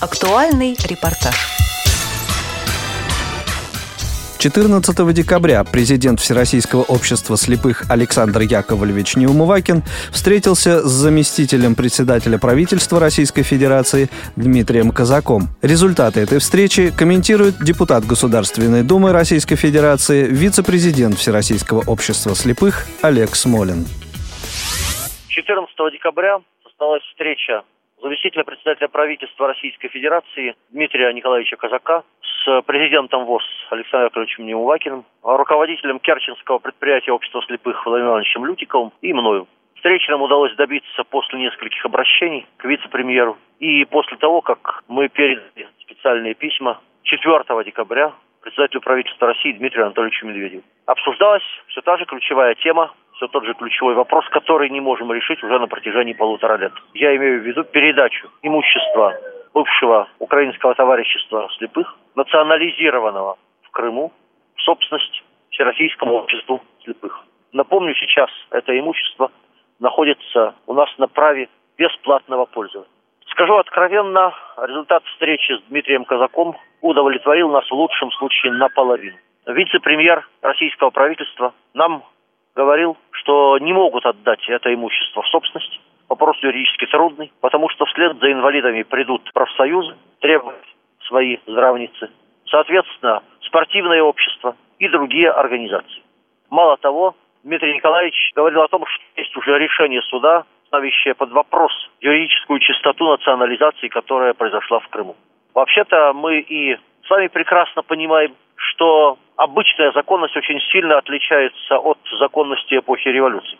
Актуальный репортаж. 14 декабря президент Всероссийского общества слепых Александр Яковлевич Неумывакин встретился с заместителем председателя правительства Российской Федерации Дмитрием Казаком. Результаты этой встречи комментирует депутат Государственной Думы Российской Федерации, вице-президент Всероссийского общества слепых Олег Смолин. 14 декабря состоялась встреча заместителя председателя правительства Российской Федерации Дмитрия Николаевича Казака с президентом ВОЗ Александром Яковлевичем Неувакиным, руководителем Керченского предприятия общества слепых Владимиром Ивановичем Лютиковым и мною. Встречи нам удалось добиться после нескольких обращений к вице-премьеру и после того, как мы передали специальные письма 4 декабря председателю правительства России Дмитрию Анатольевичу Медведеву. Обсуждалась все та же ключевая тема все тот же ключевой вопрос, который не можем решить уже на протяжении полутора лет. Я имею в виду передачу имущества бывшего украинского товарищества слепых, национализированного в Крыму, в собственность Всероссийскому обществу слепых. Напомню, сейчас это имущество находится у нас на праве бесплатного пользования. Скажу откровенно, результат встречи с Дмитрием Казаком удовлетворил нас в лучшем случае наполовину. Вице-премьер российского правительства нам говорил, что не могут отдать это имущество в собственность. Вопрос юридически трудный, потому что вслед за инвалидами придут профсоюзы, требовать свои здравницы, соответственно, спортивное общество и другие организации. Мало того, Дмитрий Николаевич говорил о том, что есть уже решение суда, ставящее под вопрос юридическую чистоту национализации, которая произошла в Крыму. Вообще-то мы и сами прекрасно понимаем, что обычная законность очень сильно отличается от законности эпохи революции.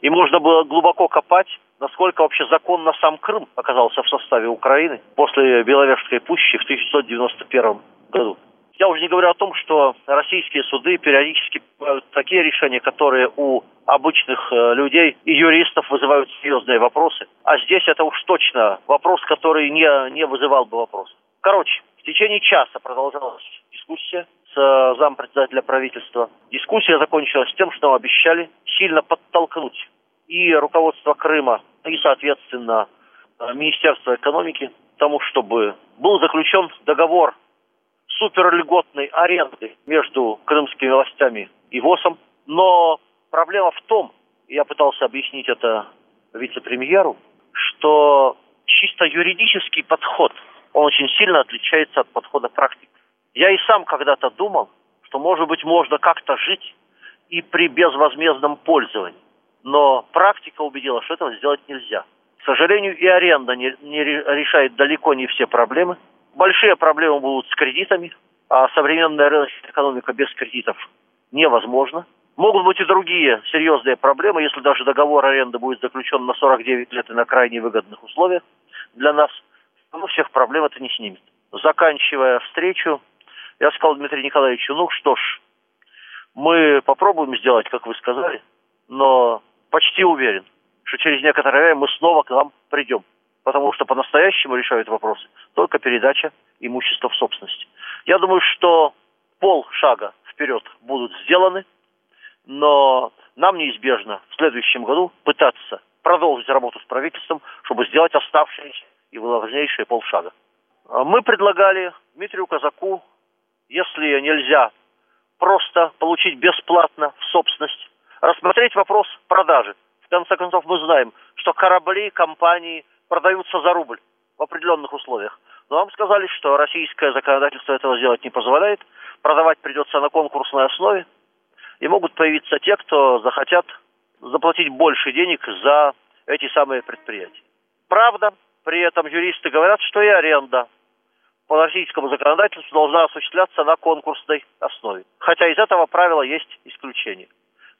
И можно было глубоко копать, насколько вообще законно сам Крым оказался в составе Украины после Беловежской пущи в 1991 году. Я уже не говорю о том, что российские суды периодически принимают такие решения, которые у обычных э, людей и юристов вызывают серьезные вопросы. А здесь это уж точно вопрос, который не, не вызывал бы вопрос. Короче, в течение часа продолжалась дискуссия с э, зампредседателя правительства. Дискуссия закончилась тем, что обещали сильно подтолкнуть и руководство Крыма, и, соответственно, э, Министерство экономики к тому, чтобы был заключен договор суперльготной аренды между крымскими властями и ВОСом. Но проблема в том, я пытался объяснить это вице-премьеру, что чисто юридический подход, он очень сильно отличается от подхода практики. Я и сам когда-то думал, что, может быть, можно как-то жить и при безвозмездном пользовании. Но практика убедила, что этого сделать нельзя. К сожалению, и аренда не, не решает далеко не все проблемы. Большие проблемы будут с кредитами, а современная рыночная экономика без кредитов невозможна. Могут быть и другие серьезные проблемы, если даже договор аренды будет заключен на 49 лет и на крайне выгодных условиях для нас. Но всех проблем это не снимет. Заканчивая встречу, я сказал Дмитрию Николаевичу, ну что ж, мы попробуем сделать, как вы сказали, но почти уверен, что через некоторое время мы снова к вам придем. Потому что по-настоящему решают вопросы только передача имущества в собственность. Я думаю, что полшага вперед будут сделаны, но нам неизбежно в следующем году пытаться продолжить работу с правительством, чтобы сделать оставшиеся и важнейшие полшага. Мы предлагали Дмитрию Казаку если нельзя просто получить бесплатно в собственность, рассмотреть вопрос продажи. В конце концов, мы знаем, что корабли компании продаются за рубль в определенных условиях. Но нам сказали, что российское законодательство этого сделать не позволяет. Продавать придется на конкурсной основе. И могут появиться те, кто захотят заплатить больше денег за эти самые предприятия. Правда, при этом юристы говорят, что и аренда по российскому законодательству должна осуществляться на конкурсной основе. Хотя из этого правила есть исключение.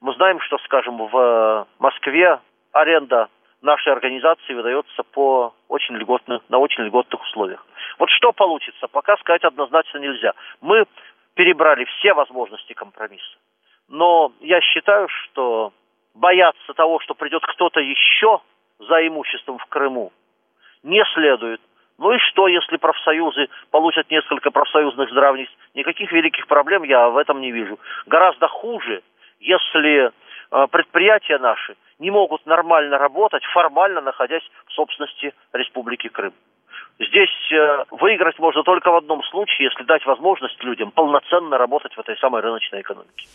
Мы знаем, что, скажем, в э, Москве аренда нашей организации выдается по очень льготным, на очень льготных условиях. Вот что получится, пока сказать однозначно нельзя. Мы перебрали все возможности компромисса. Но я считаю, что бояться того, что придет кто-то еще за имуществом в Крыму, не следует. Ну и что, если профсоюзы получат несколько профсоюзных здравниц? Никаких великих проблем я в этом не вижу. Гораздо хуже, если предприятия наши не могут нормально работать, формально находясь в собственности Республики Крым. Здесь э, выиграть можно только в одном случае, если дать возможность людям полноценно работать в этой самой рыночной экономике.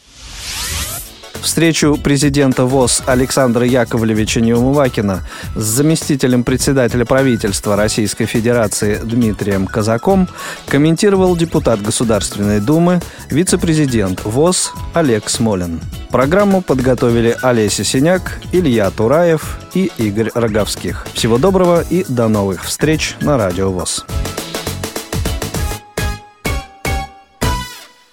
Встречу президента ВОЗ Александра Яковлевича Неумывакина с заместителем председателя правительства Российской Федерации Дмитрием Казаком комментировал депутат Государственной Думы, вице-президент ВОЗ Олег Смолин. Программу подготовили Олеся Синяк, Илья Тураев и Игорь Роговских. Всего доброго и до новых встреч на Радио ВОЗ.